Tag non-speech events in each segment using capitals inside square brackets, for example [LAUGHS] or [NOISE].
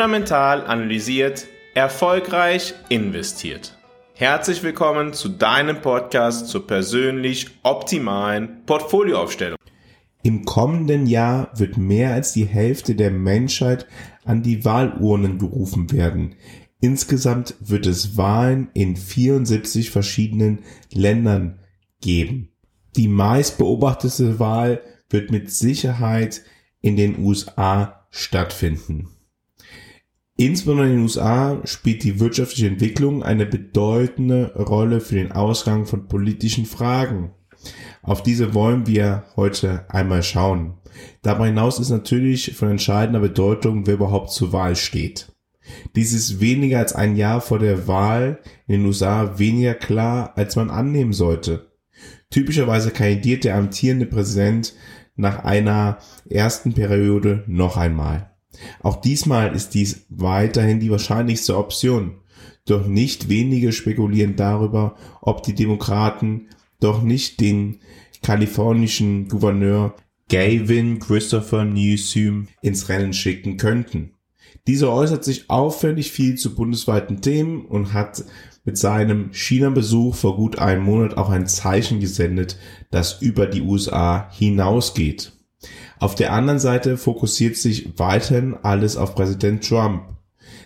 fundamental analysiert, erfolgreich investiert. Herzlich willkommen zu deinem Podcast zur persönlich optimalen Portfolioaufstellung. Im kommenden Jahr wird mehr als die Hälfte der Menschheit an die Wahlurnen gerufen werden. Insgesamt wird es Wahlen in 74 verschiedenen Ländern geben. Die meist beobachtete Wahl wird mit Sicherheit in den USA stattfinden. Insbesondere in den USA spielt die wirtschaftliche Entwicklung eine bedeutende Rolle für den Ausgang von politischen Fragen. Auf diese wollen wir heute einmal schauen. Darüber hinaus ist natürlich von entscheidender Bedeutung, wer überhaupt zur Wahl steht. Dies ist weniger als ein Jahr vor der Wahl in den USA weniger klar, als man annehmen sollte. Typischerweise kandidiert der amtierende Präsident nach einer ersten Periode noch einmal. Auch diesmal ist dies weiterhin die wahrscheinlichste Option. Doch nicht wenige spekulieren darüber, ob die Demokraten doch nicht den kalifornischen Gouverneur Gavin Christopher Newsom ins Rennen schicken könnten. Dieser äußert sich auffällig viel zu bundesweiten Themen und hat mit seinem China-Besuch vor gut einem Monat auch ein Zeichen gesendet, das über die USA hinausgeht. Auf der anderen Seite fokussiert sich weiterhin alles auf Präsident Trump.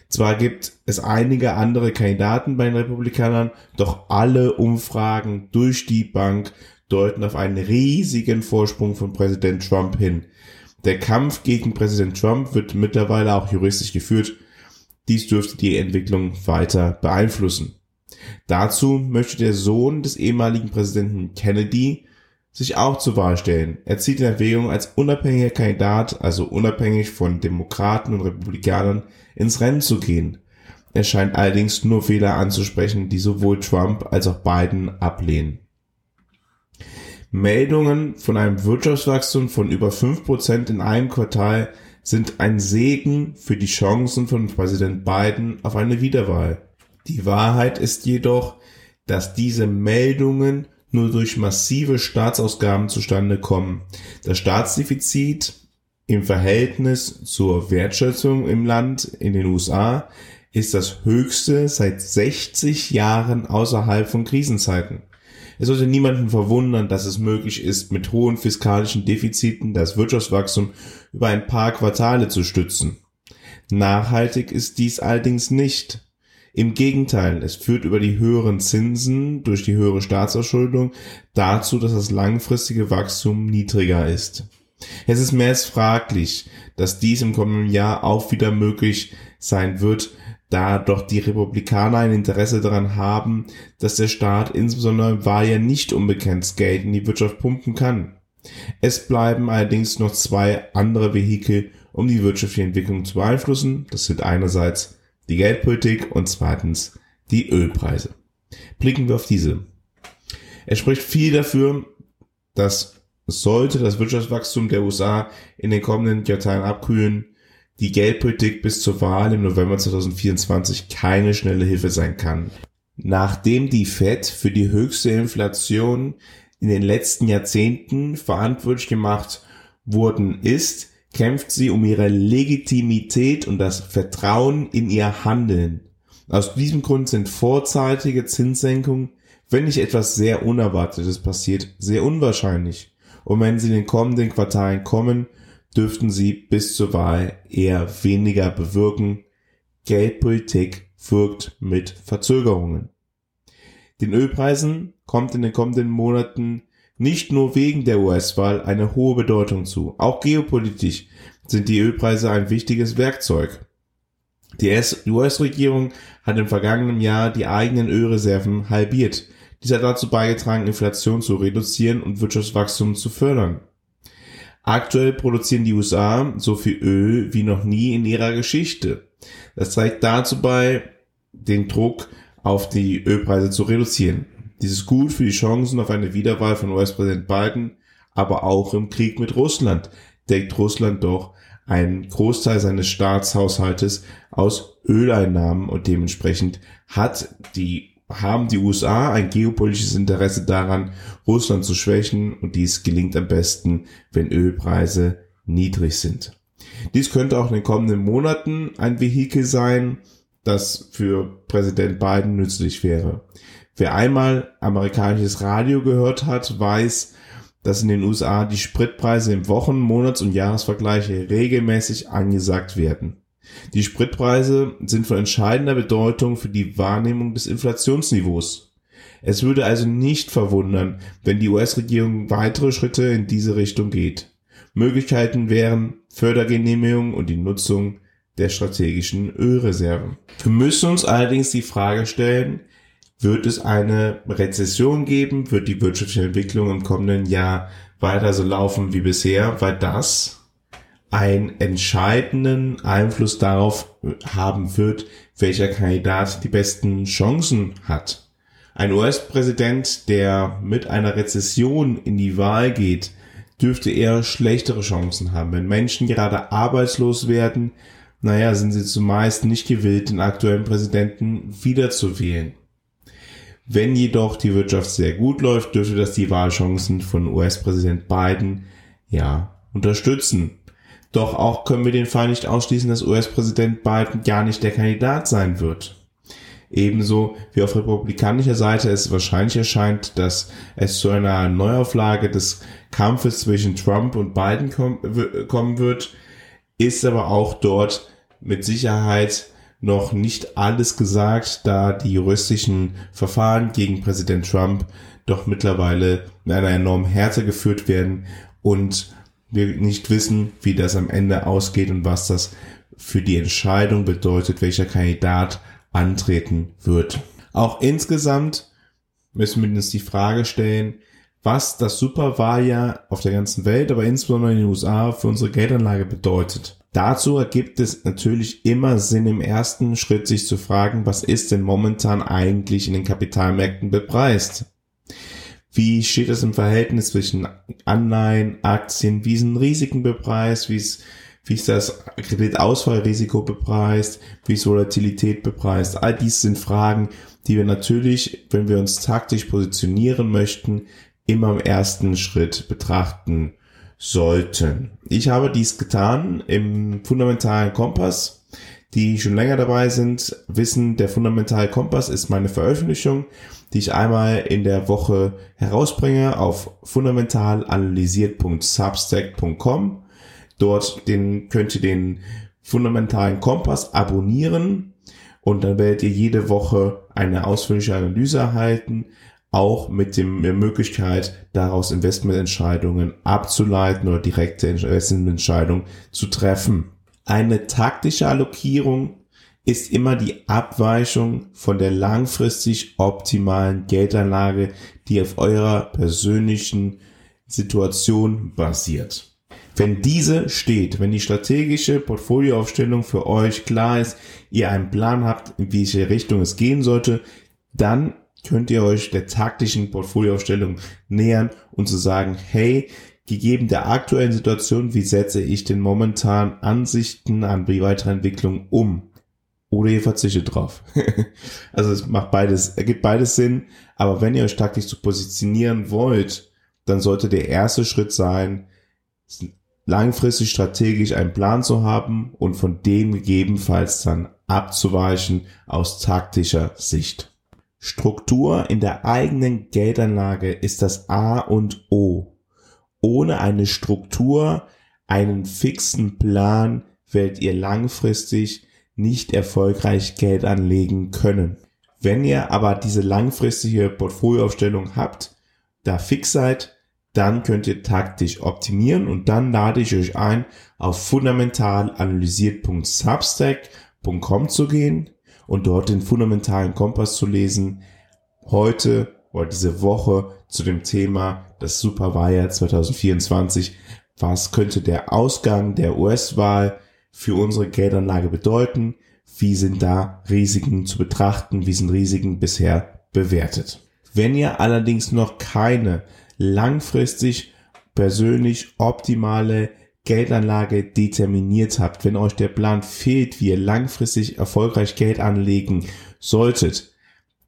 Zwar gibt es einige andere Kandidaten bei den Republikanern, doch alle Umfragen durch die Bank deuten auf einen riesigen Vorsprung von Präsident Trump hin. Der Kampf gegen Präsident Trump wird mittlerweile auch juristisch geführt. Dies dürfte die Entwicklung weiter beeinflussen. Dazu möchte der Sohn des ehemaligen Präsidenten Kennedy sich auch zur Wahl stellen. Er zieht in Erwägung, als unabhängiger Kandidat, also unabhängig von Demokraten und Republikanern, ins Rennen zu gehen. Er scheint allerdings nur Fehler anzusprechen, die sowohl Trump als auch Biden ablehnen. Meldungen von einem Wirtschaftswachstum von über 5% in einem Quartal sind ein Segen für die Chancen von Präsident Biden auf eine Wiederwahl. Die Wahrheit ist jedoch, dass diese Meldungen nur durch massive Staatsausgaben zustande kommen. Das Staatsdefizit im Verhältnis zur Wertschöpfung im Land in den USA ist das höchste seit 60 Jahren außerhalb von Krisenzeiten. Es sollte niemanden verwundern, dass es möglich ist, mit hohen fiskalischen Defiziten das Wirtschaftswachstum über ein paar Quartale zu stützen. Nachhaltig ist dies allerdings nicht. Im Gegenteil, es führt über die höheren Zinsen durch die höhere Staatsauschuldung dazu, dass das langfristige Wachstum niedriger ist. Es ist mehr als fraglich, dass dies im kommenden Jahr auch wieder möglich sein wird, da doch die Republikaner ein Interesse daran haben, dass der Staat insbesondere im Wahljahr nicht unbegrenzt Geld in die Wirtschaft pumpen kann. Es bleiben allerdings noch zwei andere Vehikel, um die wirtschaftliche Entwicklung zu beeinflussen. Das sind einerseits die Geldpolitik und zweitens die Ölpreise. Blicken wir auf diese. Es spricht viel dafür, dass sollte das Wirtschaftswachstum der USA in den kommenden Jahrzehnten abkühlen, die Geldpolitik bis zur Wahl im November 2024 keine schnelle Hilfe sein kann. Nachdem die Fed für die höchste Inflation in den letzten Jahrzehnten verantwortlich gemacht worden ist, kämpft sie um ihre Legitimität und das Vertrauen in ihr Handeln. Aus diesem Grund sind vorzeitige Zinssenkungen, wenn nicht etwas sehr Unerwartetes passiert, sehr unwahrscheinlich. Und wenn sie in den kommenden Quartalen kommen, dürften sie bis zur Wahl eher weniger bewirken. Geldpolitik wirkt mit Verzögerungen. Den Ölpreisen kommt in den kommenden Monaten nicht nur wegen der US-Wahl eine hohe Bedeutung zu. Auch geopolitisch sind die Ölpreise ein wichtiges Werkzeug. Die US-Regierung hat im vergangenen Jahr die eigenen Ölreserven halbiert. Dies hat dazu beigetragen, Inflation zu reduzieren und Wirtschaftswachstum zu fördern. Aktuell produzieren die USA so viel Öl wie noch nie in ihrer Geschichte. Das trägt dazu bei, den Druck auf die Ölpreise zu reduzieren. Dies ist gut für die Chancen auf eine Wiederwahl von US-Präsident Biden, aber auch im Krieg mit Russland deckt Russland doch einen Großteil seines Staatshaushaltes aus Öleinnahmen und dementsprechend hat die haben die USA ein geopolitisches Interesse daran, Russland zu schwächen und dies gelingt am besten, wenn Ölpreise niedrig sind. Dies könnte auch in den kommenden Monaten ein Vehikel sein, das für Präsident Biden nützlich wäre. Wer einmal amerikanisches Radio gehört hat, weiß, dass in den USA die Spritpreise im Wochen-, Monats- und Jahresvergleiche regelmäßig angesagt werden. Die Spritpreise sind von entscheidender Bedeutung für die Wahrnehmung des Inflationsniveaus. Es würde also nicht verwundern, wenn die US-Regierung weitere Schritte in diese Richtung geht. Möglichkeiten wären Fördergenehmigung und die Nutzung der strategischen Ölreserven. Wir müssen uns allerdings die Frage stellen, wird es eine Rezession geben? Wird die wirtschaftliche Entwicklung im kommenden Jahr weiter so laufen wie bisher? Weil das einen entscheidenden Einfluss darauf haben wird, welcher Kandidat die besten Chancen hat. Ein US-Präsident, der mit einer Rezession in die Wahl geht, dürfte eher schlechtere Chancen haben. Wenn Menschen gerade arbeitslos werden, naja, sind sie zumeist nicht gewillt, den aktuellen Präsidenten wiederzuwählen. Wenn jedoch die Wirtschaft sehr gut läuft, dürfte das die Wahlchancen von US-Präsident Biden ja unterstützen. Doch auch können wir den Fall nicht ausschließen, dass US-Präsident Biden gar nicht der Kandidat sein wird. Ebenso wie auf republikanischer Seite es wahrscheinlich erscheint, dass es zu einer Neuauflage des Kampfes zwischen Trump und Biden kommen wird, ist aber auch dort mit Sicherheit noch nicht alles gesagt, da die juristischen Verfahren gegen Präsident Trump doch mittlerweile in einer enormen Härte geführt werden und wir nicht wissen, wie das am Ende ausgeht und was das für die Entscheidung bedeutet, welcher Kandidat antreten wird. Auch insgesamt müssen wir uns die Frage stellen, was das Superwahljahr auf der ganzen Welt, aber insbesondere in den USA für unsere Geldanlage bedeutet. Dazu ergibt es natürlich immer Sinn im ersten Schritt, sich zu fragen, was ist denn momentan eigentlich in den Kapitalmärkten bepreist? Wie steht es im Verhältnis zwischen Anleihen, Aktien, wie sind Risiken bepreist, wie ist, wie ist das Kreditausfallrisiko bepreist, wie ist Volatilität bepreist? All dies sind Fragen, die wir natürlich, wenn wir uns taktisch positionieren möchten, immer im ersten Schritt betrachten sollten. Ich habe dies getan im fundamentalen Kompass. Die schon länger dabei sind, wissen, der fundamentale Kompass ist meine Veröffentlichung, die ich einmal in der Woche herausbringe auf fundamentalanalysiert.substack.com. Dort den, könnt ihr den fundamentalen Kompass abonnieren und dann werdet ihr jede Woche eine ausführliche Analyse erhalten, auch mit dem, der Möglichkeit, daraus Investmententscheidungen abzuleiten oder direkte Investmententscheidungen zu treffen. Eine taktische Allokierung ist immer die Abweichung von der langfristig optimalen Geldanlage, die auf eurer persönlichen Situation basiert. Wenn diese steht, wenn die strategische Portfolioaufstellung für euch klar ist, ihr einen Plan habt, in welche Richtung es gehen sollte, dann könnt ihr euch der taktischen Portfolioaufstellung nähern und zu sagen, hey, gegeben der aktuellen Situation, wie setze ich den momentan Ansichten an die weitere Entwicklung um? Oder ihr verzichtet drauf. [LAUGHS] also es macht beides, ergibt beides Sinn, aber wenn ihr euch taktisch zu positionieren wollt, dann sollte der erste Schritt sein, langfristig strategisch einen Plan zu haben und von dem gegebenenfalls dann abzuweichen aus taktischer Sicht. Struktur in der eigenen Geldanlage ist das A und O. Ohne eine Struktur, einen fixen Plan werdet ihr langfristig nicht erfolgreich Geld anlegen können. Wenn ihr aber diese langfristige Portfolioaufstellung habt, da fix seid, dann könnt ihr taktisch optimieren und dann lade ich euch ein, auf fundamentalanalysiert.substack.com zu gehen und dort den fundamentalen Kompass zu lesen. Heute oder diese Woche zu dem Thema das Superwahljahr 2024. Was könnte der Ausgang der US-Wahl für unsere Geldanlage bedeuten? Wie sind da Risiken zu betrachten? Wie sind Risiken bisher bewertet? Wenn ihr allerdings noch keine langfristig persönlich optimale Geldanlage determiniert habt, wenn euch der Plan fehlt, wie ihr langfristig erfolgreich Geld anlegen solltet,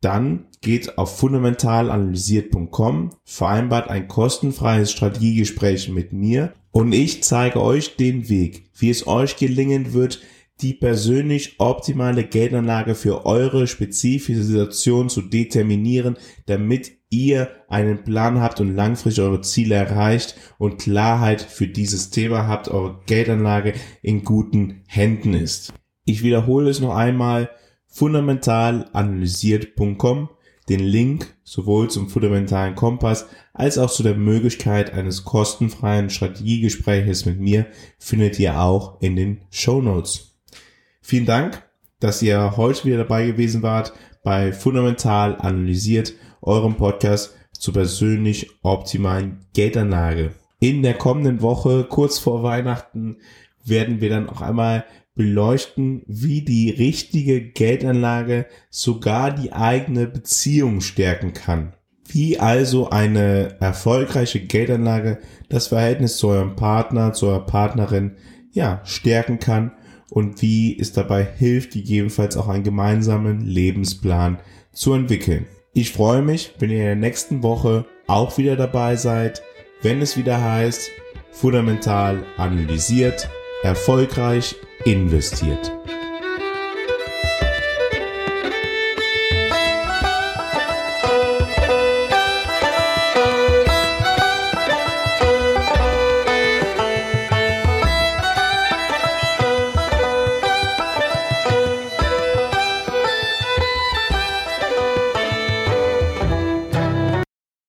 dann geht auf fundamentalanalysiert.com, vereinbart ein kostenfreies Strategiegespräch mit mir Und ich zeige euch den Weg, wie es euch gelingen wird, die persönlich optimale Geldanlage für eure spezifische Situation zu determinieren, damit ihr einen Plan habt und langfristig eure Ziele erreicht und Klarheit für dieses Thema habt, eure Geldanlage in guten Händen ist. Ich wiederhole es noch einmal, fundamentalanalysiert.com, den Link sowohl zum fundamentalen Kompass als auch zu der Möglichkeit eines kostenfreien Strategiegespräches mit mir findet ihr auch in den Show Notes. Vielen Dank, dass ihr heute wieder dabei gewesen wart bei Fundamental Analysiert, eurem Podcast zur persönlich optimalen Geldanlage. In der kommenden Woche, kurz vor Weihnachten, werden wir dann auch einmal beleuchten, wie die richtige Geldanlage sogar die eigene Beziehung stärken kann. Wie also eine erfolgreiche Geldanlage das Verhältnis zu eurem Partner, zu eurer Partnerin, ja, stärken kann und wie es dabei hilft, gegebenenfalls auch einen gemeinsamen Lebensplan zu entwickeln. Ich freue mich, wenn ihr in der nächsten Woche auch wieder dabei seid, wenn es wieder heißt, fundamental analysiert, erfolgreich investiert.